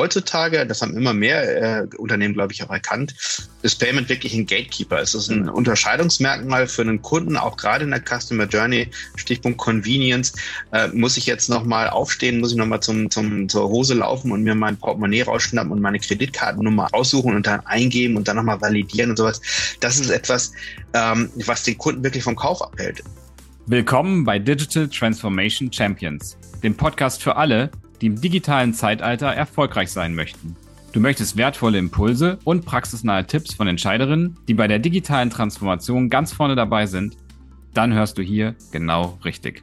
heutzutage, das haben immer mehr äh, Unternehmen, glaube ich, auch erkannt, ist Payment wirklich ein Gatekeeper. Es ist ein Unterscheidungsmerkmal für einen Kunden, auch gerade in der Customer Journey, Stichpunkt Convenience. Äh, muss ich jetzt nochmal aufstehen, muss ich nochmal zum, zum, zur Hose laufen und mir mein Portemonnaie rausschnappen und meine Kreditkartennummer aussuchen und dann eingeben und dann nochmal validieren und sowas. Das ist etwas, ähm, was den Kunden wirklich vom Kauf abhält. Willkommen bei Digital Transformation Champions, dem Podcast für alle, die im digitalen Zeitalter erfolgreich sein möchten. Du möchtest wertvolle Impulse und praxisnahe Tipps von Entscheiderinnen, die bei der digitalen Transformation ganz vorne dabei sind? Dann hörst du hier genau richtig.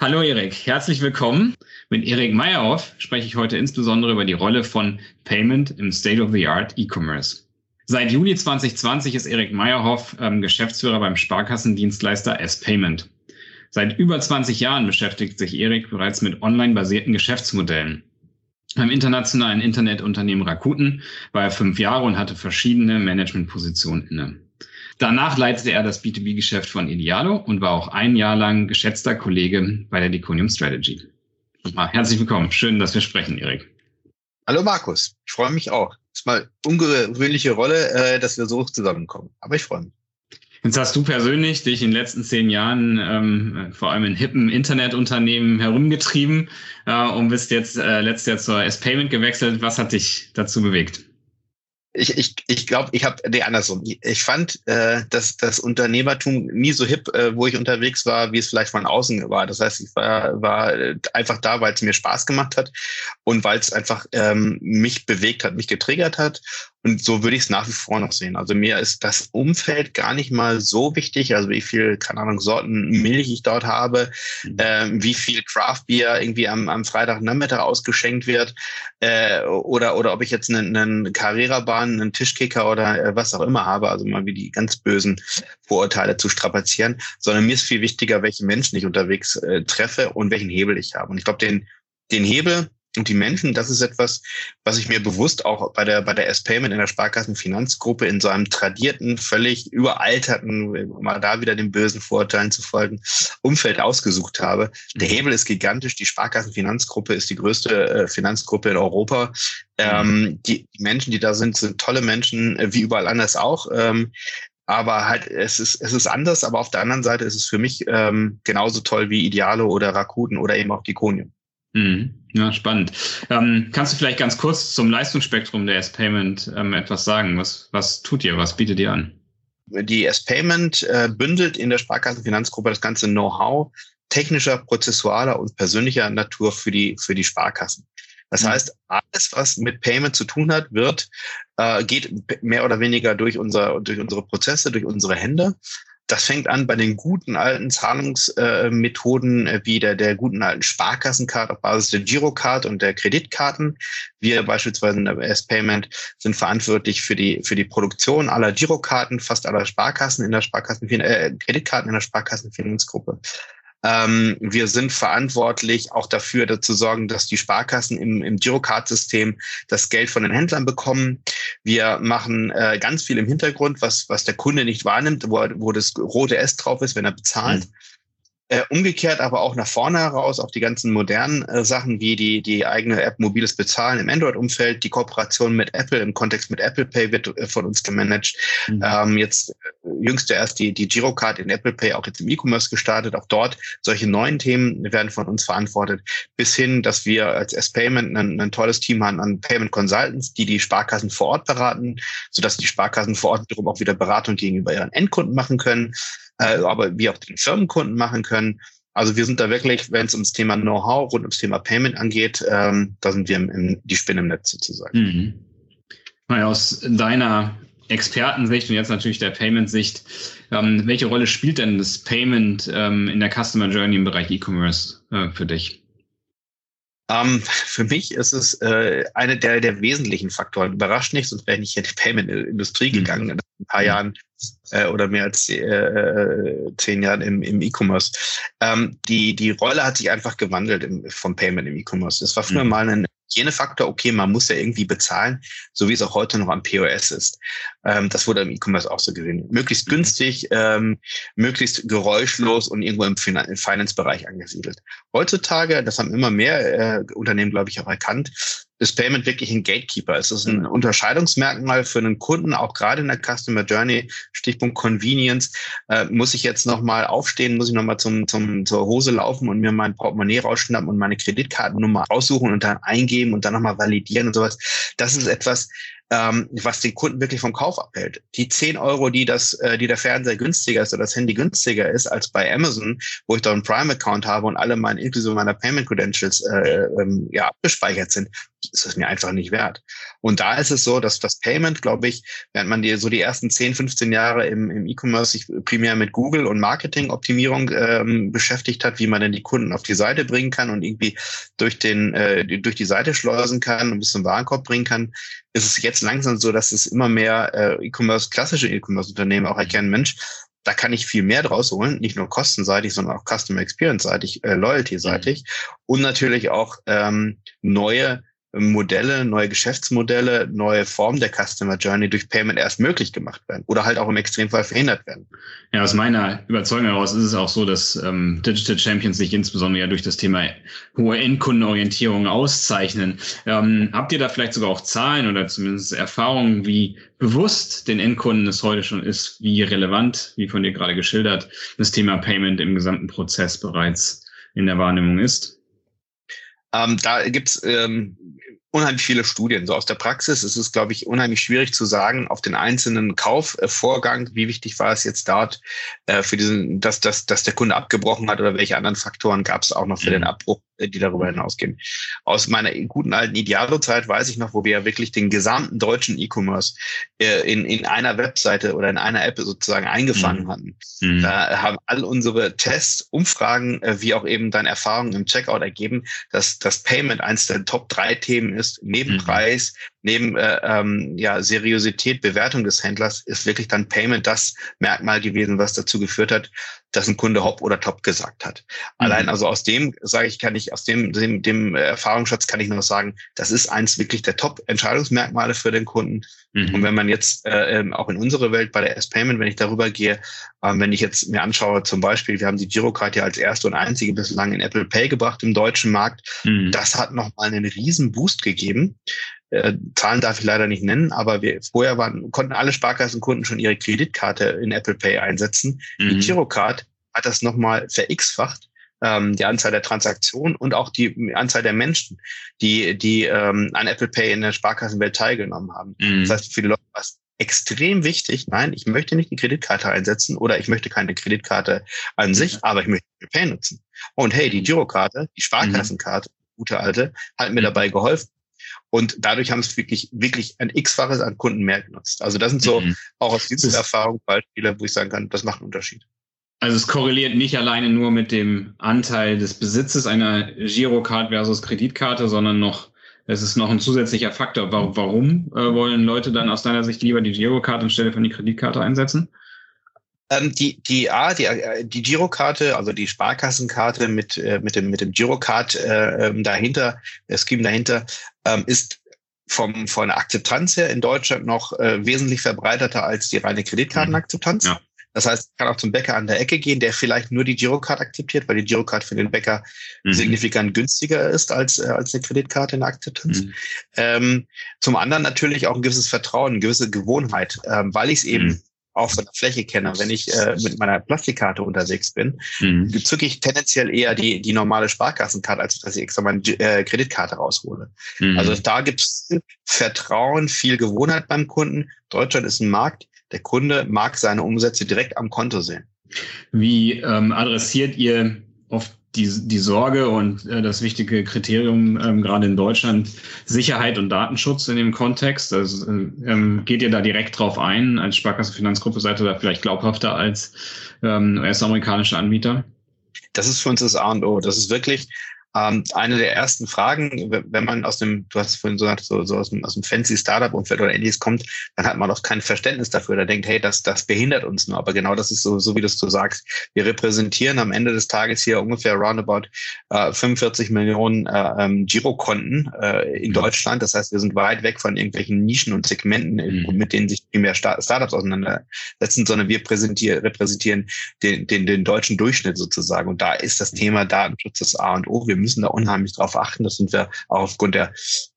Hallo Erik, herzlich willkommen. Mit Erik Meyerhoff spreche ich heute insbesondere über die Rolle von Payment im State-of-the-Art E-Commerce. Seit Juli 2020 ist Erik Meyerhoff ähm, Geschäftsführer beim Sparkassendienstleister S-Payment. Seit über 20 Jahren beschäftigt sich Erik bereits mit online-basierten Geschäftsmodellen. Beim internationalen Internetunternehmen Rakuten war er fünf Jahre und hatte verschiedene Managementpositionen inne. Danach leitete er das B2B-Geschäft von Idealo und war auch ein Jahr lang geschätzter Kollege bei der Deconium Strategy. Herzlich willkommen. Schön, dass wir sprechen, Erik. Hallo Markus. Ich freue mich auch. Ist mal ungewöhnliche Rolle, äh, dass wir so zusammenkommen. Aber ich freue mich. Jetzt hast du persönlich dich in den letzten zehn Jahren ähm, vor allem in hippen Internetunternehmen herumgetrieben äh, und bist jetzt äh, letztes Jahr zur S-Payment gewechselt. Was hat dich dazu bewegt? ich, ich, ich glaube, ich habe, nee, andersrum. Ich fand, äh, dass das Unternehmertum nie so hip, äh, wo ich unterwegs war, wie es vielleicht von außen war. Das heißt, ich war, war einfach da, weil es mir Spaß gemacht hat und weil es einfach ähm, mich bewegt hat, mich getriggert hat und so würde ich es nach wie vor noch sehen. Also mir ist das Umfeld gar nicht mal so wichtig, also wie viel, keine Ahnung, Sorten Milch ich dort habe, äh, wie viel Craft Beer irgendwie am, am Freitagnachmittag ausgeschenkt wird äh, oder, oder ob ich jetzt einen, einen Carrera-Bahn, einen Tischkicker oder äh, was auch immer habe, also mal wie die ganz bösen Vorurteile zu strapazieren, sondern mir ist viel wichtiger, welche Menschen ich unterwegs äh, treffe und welchen Hebel ich habe. Und ich glaube, den, den Hebel, und die Menschen, das ist etwas, was ich mir bewusst auch bei der, bei der S-Payment in der Sparkassenfinanzgruppe in so einem tradierten, völlig überalterten, mal da wieder den bösen Vorurteilen zu folgen, Umfeld ausgesucht habe. Der Hebel ist gigantisch. Die Sparkassenfinanzgruppe ist die größte äh, Finanzgruppe in Europa. Ähm, die Menschen, die da sind, sind tolle Menschen, äh, wie überall anders auch. Ähm, aber halt, es ist, es ist anders, aber auf der anderen Seite ist es für mich ähm, genauso toll wie Idealo oder Rakuten oder eben auch Diconium. Mhm. Ja, spannend. Ähm, kannst du vielleicht ganz kurz zum Leistungsspektrum der S-Payment ähm, etwas sagen? Was, was tut ihr? Was bietet ihr an? Die S-Payment äh, bündelt in der Sparkassenfinanzgruppe das ganze Know-how technischer, prozessualer und persönlicher Natur für die, für die Sparkassen. Das mhm. heißt, alles, was mit Payment zu tun hat, wird, äh, geht mehr oder weniger durch, unser, durch unsere Prozesse, durch unsere Hände. Das fängt an bei den guten alten Zahlungsmethoden äh, wie der, der guten alten Sparkassenkarte auf Basis der Girocard und der Kreditkarten. Wir beispielsweise in der S-Payment sind verantwortlich für die, für die Produktion aller Girokarten, fast aller Sparkassen in der Sparkassen, äh, Kreditkarten in der Sparkassenfinanzgruppe. Ähm, wir sind verantwortlich auch dafür, zu sorgen, dass die Sparkassen im, im Girocard-System das Geld von den Händlern bekommen. Wir machen äh, ganz viel im Hintergrund, was, was der Kunde nicht wahrnimmt, wo, wo das rote S drauf ist, wenn er bezahlt. Mhm. Äh, umgekehrt aber auch nach vorne heraus auf die ganzen modernen äh, Sachen wie die, die eigene App mobiles Bezahlen im Android-Umfeld, die Kooperation mit Apple im Kontext mit Apple Pay wird äh, von uns gemanagt. Mhm. Ähm, jetzt äh, jüngst erst die, die Girocard in Apple Pay auch jetzt im E-Commerce gestartet. Auch dort solche neuen Themen werden von uns verantwortet, bis hin, dass wir als S-Payment ein, ein tolles Team haben an Payment Consultants, die die Sparkassen vor Ort beraten, sodass die Sparkassen vor Ort wiederum auch wieder Beratung gegenüber ihren Endkunden machen können äh, aber wie auch den Firmenkunden machen können. Also wir sind da wirklich, wenn es ums Thema Know-how rund ums Thema Payment angeht, ähm, da sind wir im, im, die Spinne im Netz sozusagen. Mhm. Aus deiner Expertensicht und jetzt natürlich der Payment-Sicht, ähm, welche Rolle spielt denn das Payment ähm, in der Customer Journey im Bereich E-Commerce äh, für dich? Um, ähm, für mich ist es äh, eine der, der wesentlichen Faktoren. Überrascht nicht, sonst wäre ich nicht in die Payment-Industrie mhm. gegangen. In ein paar mhm. Jahren äh, oder mehr als äh, zehn Jahren im, im E-Commerce. Ähm, die, die Rolle hat sich einfach gewandelt im, vom Payment im E-Commerce. Das war früher mhm. mal ein Hygienefaktor, okay, man muss ja irgendwie bezahlen, so wie es auch heute noch am POS ist. Ähm, das wurde im E-Commerce auch so gesehen. Möglichst mhm. günstig, ähm, möglichst geräuschlos und irgendwo im, fin im Finance-Bereich angesiedelt. Heutzutage, das haben immer mehr äh, Unternehmen, glaube ich, auch erkannt, ist Payment wirklich ein Gatekeeper. Es ist ein Unterscheidungsmerkmal für einen Kunden, auch gerade in der Customer Journey, Stichpunkt Convenience. Äh, muss ich jetzt nochmal aufstehen, muss ich nochmal zum, zum, zur Hose laufen und mir mein Portemonnaie rausschnappen und meine Kreditkartennummer raussuchen und dann eingeben und dann nochmal validieren und sowas. Das ist etwas, ähm, was den Kunden wirklich vom Kauf abhält. Die 10 Euro, die das, äh, die der Fernseher günstiger ist oder das Handy günstiger ist als bei Amazon, wo ich da einen Prime-Account habe und alle meine, inklusive meiner Payment Credentials äh, ähm, ja, abgespeichert sind, ist es mir einfach nicht wert. Und da ist es so, dass das Payment, glaube ich, während man die so die ersten 10, 15 Jahre im, im E-Commerce sich primär mit Google und Marketing-Optimierung ähm, beschäftigt hat, wie man denn die Kunden auf die Seite bringen kann und irgendwie durch den äh, durch die Seite schleusen kann und bis zum Warenkorb bringen kann, ist es jetzt langsam so, dass es immer mehr äh, E-Commerce, klassische E-Commerce-Unternehmen auch erkennen, Mensch, da kann ich viel mehr draus holen, nicht nur kostenseitig, sondern auch Customer Experience-seitig, äh, Loyalty-seitig mhm. und natürlich auch ähm, neue Modelle, neue Geschäftsmodelle, neue Formen der Customer Journey durch Payment erst möglich gemacht werden oder halt auch im Extremfall verhindert werden. Ja, aus meiner Überzeugung heraus ist es auch so, dass ähm, Digital Champions sich insbesondere ja durch das Thema hohe Endkundenorientierung auszeichnen. Ähm, habt ihr da vielleicht sogar auch Zahlen oder zumindest Erfahrungen, wie bewusst den Endkunden es heute schon ist, wie relevant, wie von dir gerade geschildert, das Thema Payment im gesamten Prozess bereits in der Wahrnehmung ist? Ähm, da gibt's ähm, unheimlich viele Studien. So aus der Praxis ist es, glaube ich, unheimlich schwierig zu sagen, auf den einzelnen Kaufvorgang, wie wichtig war es jetzt dort äh, für diesen, dass, dass, dass der Kunde abgebrochen hat oder welche anderen Faktoren gab es auch noch für mhm. den Abbruch, die darüber hinausgehen. Aus meiner guten alten Idealo-Zeit weiß ich noch, wo wir ja wirklich den gesamten deutschen E-Commerce äh, in, in einer Webseite oder in einer App sozusagen eingefangen mhm. hatten. Mhm. Da haben all unsere Tests, Umfragen, äh, wie auch eben dann Erfahrungen im Checkout ergeben, dass das Payment eins der Top drei Themen ist, ist, neben mhm. Preis, neben äh, ähm, ja, Seriosität, Bewertung des Händlers, ist wirklich dann Payment das Merkmal gewesen, was dazu geführt hat, dass ein Kunde Hop oder Top gesagt hat. Mhm. Allein also aus dem, sage ich, kann ich, aus dem, dem, dem Erfahrungsschatz kann ich nur sagen, das ist eins wirklich der Top-Entscheidungsmerkmale für den Kunden. Mhm. Und wenn man jetzt äh, ähm, auch in unsere Welt bei der S-Payment, wenn ich darüber gehe, äh, wenn ich jetzt mir anschaue, zum Beispiel, wir haben die Girocard ja als erste und einzige bislang in Apple Pay gebracht im deutschen Markt. Mhm. Das hat nochmal einen riesen Boost gegeben. Äh, Zahlen darf ich leider nicht nennen, aber wir vorher waren, konnten alle Sparkassenkunden schon ihre Kreditkarte in Apple Pay einsetzen. Mhm. Die Girocard hat das nochmal verX-facht ähm, die Anzahl der Transaktionen und auch die Anzahl der Menschen, die, die ähm, an Apple Pay in der Sparkassenwelt teilgenommen haben. Mhm. Das heißt, für die Leute war es extrem wichtig, nein, ich möchte nicht die Kreditkarte einsetzen oder ich möchte keine Kreditkarte an mhm. sich, aber ich möchte Apple Pay nutzen. Und hey, die Girokarte, die Sparkassenkarte, mhm. gute alte, hat mir mhm. dabei geholfen. Und dadurch haben es wirklich, wirklich ein X-faches an Kunden mehr genutzt. Also das sind so mhm. auch aus dieser Erfahrung Beispiele, wo ich sagen kann, das macht einen Unterschied. Also es korreliert nicht alleine nur mit dem Anteil des Besitzes einer Girocard versus Kreditkarte, sondern noch, es ist noch ein zusätzlicher Faktor. Warum äh, wollen Leute dann aus deiner Sicht lieber die Girocard anstelle von die Kreditkarte einsetzen? Ähm, die, die, A, die, äh, die Girokarte, also die Sparkassenkarte mit, äh, mit dem, mit dem Girocard äh, ähm, dahinter, der Scheme dahinter, ähm, ist vom, von der Akzeptanz her in Deutschland noch äh, wesentlich verbreiterter als die reine Kreditkartenakzeptanz. Ja. Das heißt, ich kann auch zum Bäcker an der Ecke gehen, der vielleicht nur die Girocard akzeptiert, weil die Girocard für den Bäcker mhm. signifikant günstiger ist als, äh, als eine Kreditkarte in der Akzeptanz. Mhm. Ähm, zum anderen natürlich auch ein gewisses Vertrauen, eine gewisse Gewohnheit, ähm, weil ich es eben mhm. Auf so einer Fläche kenne. Wenn ich äh, mit meiner Plastikkarte unterwegs bin, mhm. zücke ich tendenziell eher die, die normale Sparkassenkarte, als dass ich extra meine äh, Kreditkarte raushole. Mhm. Also da gibt es Vertrauen, viel Gewohnheit beim Kunden. Deutschland ist ein Markt, der Kunde mag seine Umsätze direkt am Konto sehen. Wie ähm, adressiert ihr oft die, die Sorge und äh, das wichtige Kriterium ähm, gerade in Deutschland Sicherheit und Datenschutz in dem Kontext? Also, ähm, geht ihr da direkt drauf ein? Als Sparkasse Finanzgruppe seid ihr da vielleicht glaubhafter als ähm, US-amerikanische Anbieter? Das ist für uns das A und O. Das ist wirklich ähm, eine der ersten Fragen, wenn man aus dem, du hast vorhin so, so, so aus dem, aus dem fancy Startup-Umfeld oder ähnliches kommt, dann hat man auch kein Verständnis dafür. Da denkt, hey, das, das behindert uns nur. Aber genau das ist so, so wie du es so sagst. Wir repräsentieren am Ende des Tages hier ungefähr roundabout äh, 45 Millionen äh, ähm, Girokonten äh, in mhm. Deutschland. Das heißt, wir sind weit weg von irgendwelchen Nischen und Segmenten, mhm. mit denen sich primär Startups auseinandersetzen, sondern wir präsentieren, repräsentieren den, den, den deutschen Durchschnitt sozusagen. Und da ist das Thema Datenschutz das A und O. Wir müssen da unheimlich drauf achten. Das sind wir auch aufgrund der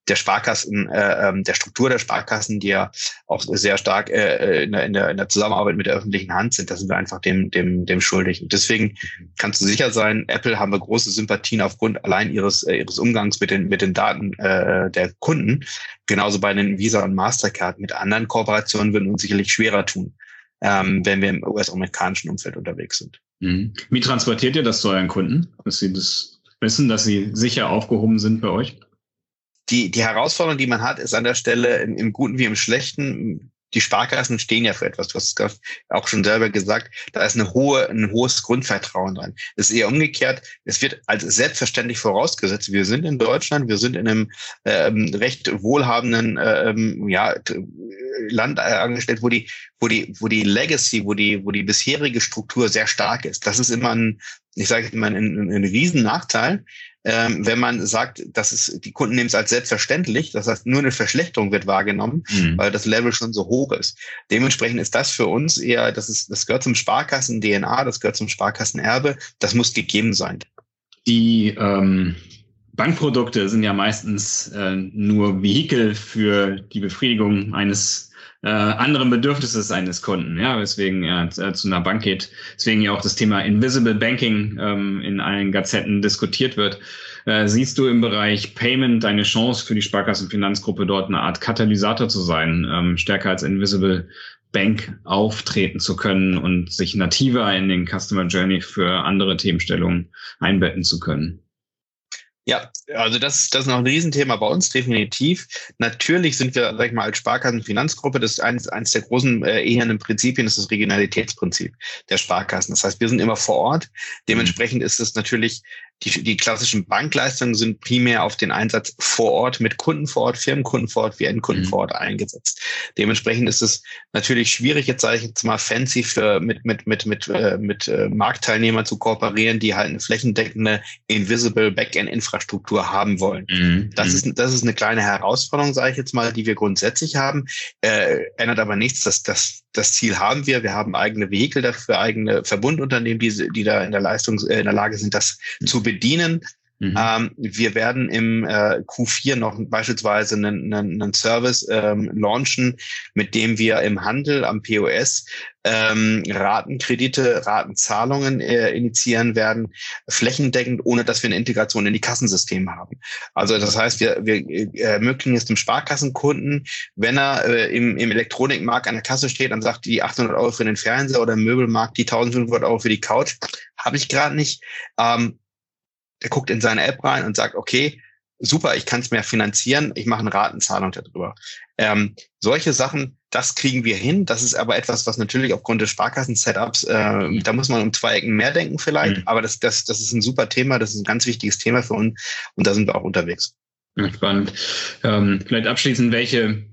der Sparkassen, äh, ähm, der Struktur der Sparkassen, die ja auch sehr stark äh, in, der, in, der, in der Zusammenarbeit mit der öffentlichen Hand sind, da sind wir einfach dem, dem, dem schuldig. Und deswegen kannst du sicher sein, Apple haben wir große Sympathien aufgrund allein ihres, äh, ihres Umgangs mit den, mit den Daten äh, der Kunden. Genauso bei den Visa und Mastercard. Mit anderen Kooperationen würden uns sicherlich schwerer tun, ähm, wenn wir im US-amerikanischen Umfeld unterwegs sind. Mhm. Wie transportiert ihr das zu euren Kunden, dass sie das wissen, dass sie sicher aufgehoben sind bei euch? die, die Herausforderung, die man hat, ist an der Stelle im, im Guten wie im Schlechten. Die Sparkassen stehen ja für etwas. Du hast es auch schon selber gesagt. Da ist eine hohe, ein hohes Grundvertrauen dran. Es ist eher umgekehrt. Es wird als selbstverständlich vorausgesetzt. Wir sind in Deutschland. Wir sind in einem ähm, recht wohlhabenden ähm, ja, Land angestellt, wo die, wo die, wo die Legacy, wo die, wo die bisherige Struktur sehr stark ist. Das ist immer ein, ich sage immer, ein, ein, ein Riesennachteil ähm, wenn man sagt, dass es, die Kunden nehmen es als selbstverständlich, das heißt, nur eine Verschlechterung wird wahrgenommen, mhm. weil das Level schon so hoch ist. Dementsprechend ist das für uns eher, das ist, das gehört zum Sparkassen-DNA, das gehört zum Sparkassenerbe, das muss gegeben sein. Die ähm, Bankprodukte sind ja meistens äh, nur Vehikel für die Befriedigung eines äh, anderen Bedürfnisses eines Kunden, ja, weswegen er äh, zu einer Bank geht. Deswegen ja auch das Thema Invisible Banking ähm, in allen Gazetten diskutiert wird. Äh, siehst du im Bereich Payment eine Chance für die Sparkassenfinanzgruppe dort eine Art Katalysator zu sein, ähm, stärker als Invisible Bank auftreten zu können und sich nativer in den Customer Journey für andere Themenstellungen einbetten zu können? Ja, also das, das ist noch ein Riesenthema bei uns, definitiv. Natürlich sind wir, sag ich mal, als Sparkassen-Finanzgruppe, das ist eines, eines der großen äh, ehernen Prinzipien, ist das Regionalitätsprinzip der Sparkassen. Das heißt, wir sind immer vor Ort. Dementsprechend ist es natürlich die, die klassischen Bankleistungen sind primär auf den Einsatz vor Ort mit Kunden vor Ort, Firmenkunden vor Ort, wie Endkunden mhm. vor Ort eingesetzt. Dementsprechend ist es natürlich schwierig, jetzt sage ich jetzt mal fancy für, mit, mit, mit, mit, äh, mit äh, Marktteilnehmern zu kooperieren, die halt eine flächendeckende Invisible Backend-Infrastruktur haben wollen. Mhm. Das, ist, das ist eine kleine Herausforderung, sage ich jetzt mal, die wir grundsätzlich haben. Äh, ändert aber nichts, dass das das Ziel haben wir. Wir haben eigene Vehikel dafür, eigene Verbundunternehmen, die, die da in der Leistung, äh, in der Lage sind, das zu bedienen. Mhm. Ähm, wir werden im äh, Q4 noch beispielsweise einen, einen, einen Service ähm, launchen, mit dem wir im Handel am POS ähm, Ratenkredite, Ratenzahlungen äh, initiieren werden, flächendeckend, ohne dass wir eine Integration in die Kassensysteme haben. Also das heißt, wir, wir äh, ermöglichen es dem Sparkassenkunden, wenn er äh, im, im Elektronikmarkt an der Kasse steht und sagt, die 800 Euro für den Fernseher oder im Möbelmarkt, die 1500 Euro für die Couch, habe ich gerade nicht. Ähm, der guckt in seine App rein und sagt, okay, super, ich kann es mehr finanzieren, ich mache eine Ratenzahlung darüber. Ähm, solche Sachen, das kriegen wir hin. Das ist aber etwas, was natürlich aufgrund des Sparkassen-Setups, äh, da muss man um zwei Ecken mehr denken vielleicht, mhm. aber das, das, das ist ein super Thema, das ist ein ganz wichtiges Thema für uns und da sind wir auch unterwegs. spannend. Ähm, vielleicht abschließend, welche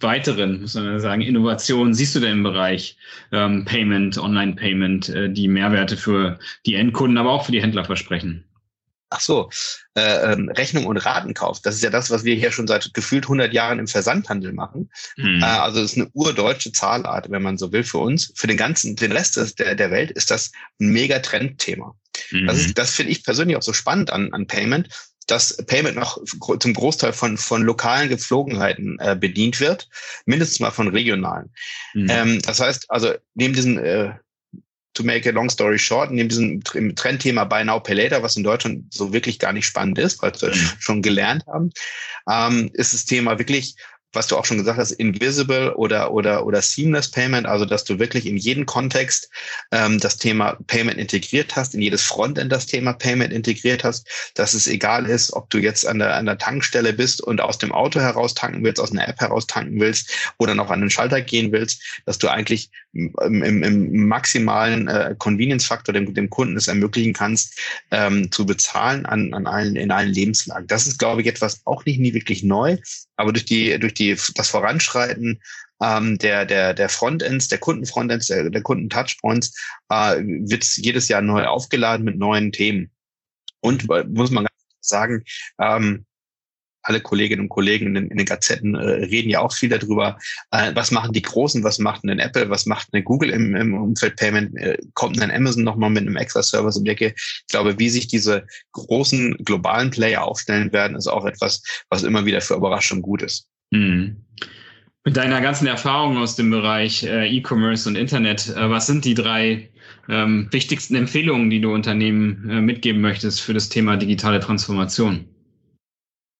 weiteren, muss man sagen, Innovationen siehst du denn im Bereich ähm, Payment, Online-Payment, äh, die Mehrwerte für die Endkunden, aber auch für die Händler versprechen? Ach so, äh, ähm, Rechnung und Ratenkauf. Das ist ja das, was wir hier schon seit gefühlt 100 Jahren im Versandhandel machen. Mhm. Äh, also es ist eine urdeutsche Zahlart, wenn man so will, für uns. Für den ganzen, den Rest des, der, der Welt ist das ein mega Trendthema. Mhm. Das, ist, das finde ich persönlich auch so spannend an, an Payment, dass Payment noch zum Großteil von, von lokalen Gepflogenheiten äh, bedient wird, mindestens mal von regionalen. Mhm. Ähm, das heißt, also neben diesen äh, to make a long story short, neben diesem Trendthema Buy Now Pay Later, was in Deutschland so wirklich gar nicht spannend ist, weil wir mhm. schon gelernt haben, ähm, ist das Thema wirklich was du auch schon gesagt hast, Invisible oder, oder, oder Seamless Payment, also dass du wirklich in jeden Kontext ähm, das Thema Payment integriert hast, in jedes Frontend das Thema Payment integriert hast, dass es egal ist, ob du jetzt an der, an der Tankstelle bist und aus dem Auto heraus tanken willst, aus einer App heraus tanken willst oder noch an den Schalter gehen willst, dass du eigentlich im, im, im maximalen äh, Convenience-Faktor dem, dem Kunden es ermöglichen kannst, ähm, zu bezahlen an, an allen, in allen Lebenslagen. Das ist, glaube ich, etwas auch nicht nie wirklich neu, aber durch die, durch die, das Voranschreiten ähm, der, der, der Frontends, der Kundenfrontends, der, der Kunden-Touchpoints, äh, wird jedes Jahr neu aufgeladen mit neuen Themen. Und muss man sagen, ähm, alle Kolleginnen und Kollegen in, in den Gazetten äh, reden ja auch viel darüber. Äh, was machen die Großen? Was macht denn Apple? Was macht eine Google im, im Umfeld Payment? Äh, kommt ein Amazon nochmal mit einem extra Service um die Ecke? Ich glaube, wie sich diese großen globalen Player aufstellen werden, ist auch etwas, was immer wieder für Überraschung gut ist. Mhm. Mit deiner ganzen Erfahrung aus dem Bereich äh, E-Commerce und Internet, äh, was sind die drei ähm, wichtigsten Empfehlungen, die du Unternehmen äh, mitgeben möchtest für das Thema digitale Transformation?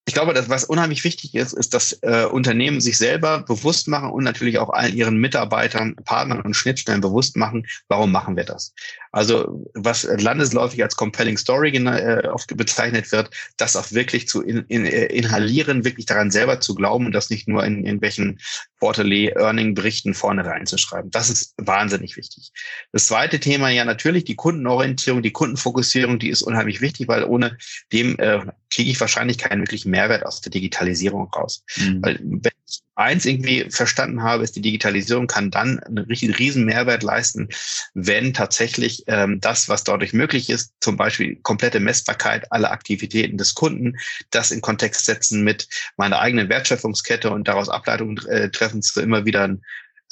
Ich glaube, dass was unheimlich wichtig ist, ist, dass äh, Unternehmen sich selber bewusst machen und natürlich auch allen ihren Mitarbeitern, Partnern und Schnittstellen bewusst machen, warum machen wir das. Also was landesläufig als compelling Story äh, oft bezeichnet wird, das auch wirklich zu in, in, äh, inhalieren, wirklich daran selber zu glauben und das nicht nur in irgendwelchen Quarterly Earning Berichten vorne reinzuschreiben. Das ist wahnsinnig wichtig. Das zweite Thema ja natürlich die Kundenorientierung, die Kundenfokussierung, die ist unheimlich wichtig, weil ohne dem äh, kriege ich wahrscheinlich keinen wirklichen Mehrwert aus der Digitalisierung raus. Mhm. Weil wenn ich eins irgendwie verstanden habe, ist die Digitalisierung kann dann einen riesen Mehrwert leisten, wenn tatsächlich ähm, das, was dadurch möglich ist, zum Beispiel komplette Messbarkeit aller Aktivitäten des Kunden, das in Kontext setzen mit meiner eigenen Wertschöpfungskette und daraus Ableitungen äh, treffen zu immer wieder ein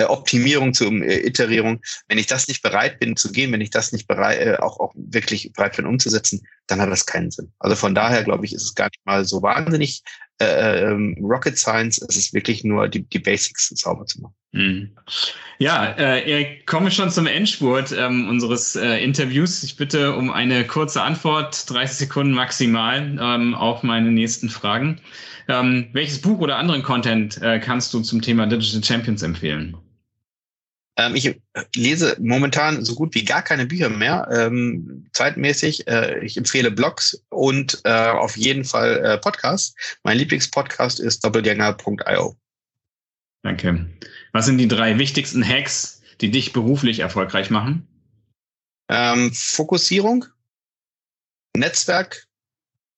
Optimierung, zur äh, Iterierung. Wenn ich das nicht bereit bin zu gehen, wenn ich das nicht bereit, äh, auch, auch wirklich bereit bin umzusetzen, dann hat das keinen Sinn. Also von daher glaube ich, ist es gar nicht mal so wahnsinnig äh, ähm, Rocket Science. Es ist wirklich nur die, die Basics sauber zu machen. Mhm. Ja, äh, Erik, komme schon zum Endspurt ähm, unseres äh, Interviews. Ich bitte um eine kurze Antwort, 30 Sekunden maximal, ähm, auf meine nächsten Fragen. Ähm, welches Buch oder anderen Content äh, kannst du zum Thema Digital Champions empfehlen? Ähm, ich lese momentan so gut wie gar keine Bücher mehr, ähm, zeitmäßig. Äh, ich empfehle Blogs und äh, auf jeden Fall äh, Podcasts. Mein Lieblingspodcast ist doppelgänger.io. Danke. Was sind die drei wichtigsten Hacks, die dich beruflich erfolgreich machen? Ähm, Fokussierung, Netzwerk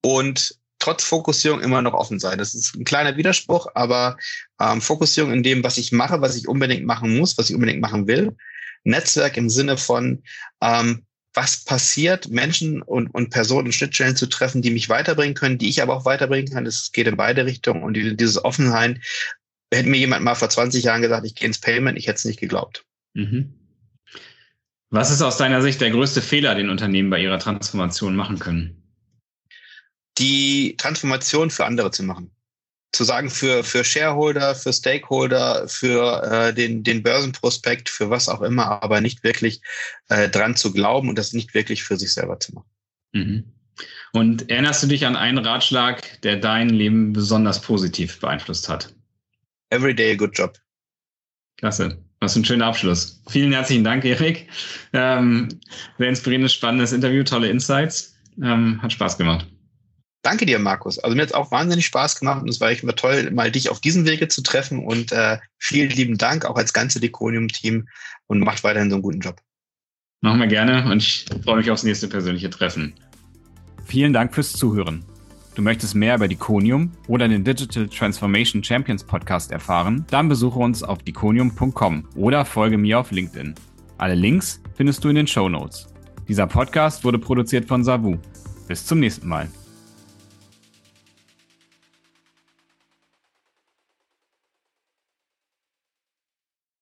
und trotz Fokussierung immer noch offen sein. Das ist ein kleiner Widerspruch, aber ähm, Fokussierung in dem, was ich mache, was ich unbedingt machen muss, was ich unbedingt machen will. Netzwerk im Sinne von, ähm, was passiert, Menschen und, und Personen, Schnittstellen zu treffen, die mich weiterbringen können, die ich aber auch weiterbringen kann. Es geht in beide Richtungen. Und die, dieses Offenheit, hätte mir jemand mal vor 20 Jahren gesagt, ich gehe ins Payment, ich hätte es nicht geglaubt. Mhm. Was ist aus deiner Sicht der größte Fehler, den Unternehmen bei ihrer Transformation machen können? Die Transformation für andere zu machen. Zu sagen, für, für Shareholder, für Stakeholder, für äh, den, den Börsenprospekt, für was auch immer, aber nicht wirklich äh, dran zu glauben und das nicht wirklich für sich selber zu machen. Mhm. Und erinnerst du dich an einen Ratschlag, der dein Leben besonders positiv beeinflusst hat? Every day a good job. Klasse. Was ein schöner Abschluss. Vielen herzlichen Dank, Erik. Ähm, sehr inspirierendes, spannendes Interview, tolle Insights. Ähm, hat Spaß gemacht. Danke dir, Markus. Also mir hat es auch wahnsinnig Spaß gemacht und es war echt immer toll, mal dich auf diesem Wege zu treffen und äh, vielen lieben Dank auch als ganze Deconium-Team und macht weiterhin so einen guten Job. Machen wir gerne und ich freue mich aufs nächste persönliche Treffen. Vielen Dank fürs Zuhören. Du möchtest mehr über Diconium oder den Digital Transformation Champions Podcast erfahren? Dann besuche uns auf diconium.com oder folge mir auf LinkedIn. Alle Links findest du in den Show Notes. Dieser Podcast wurde produziert von Savu. Bis zum nächsten Mal.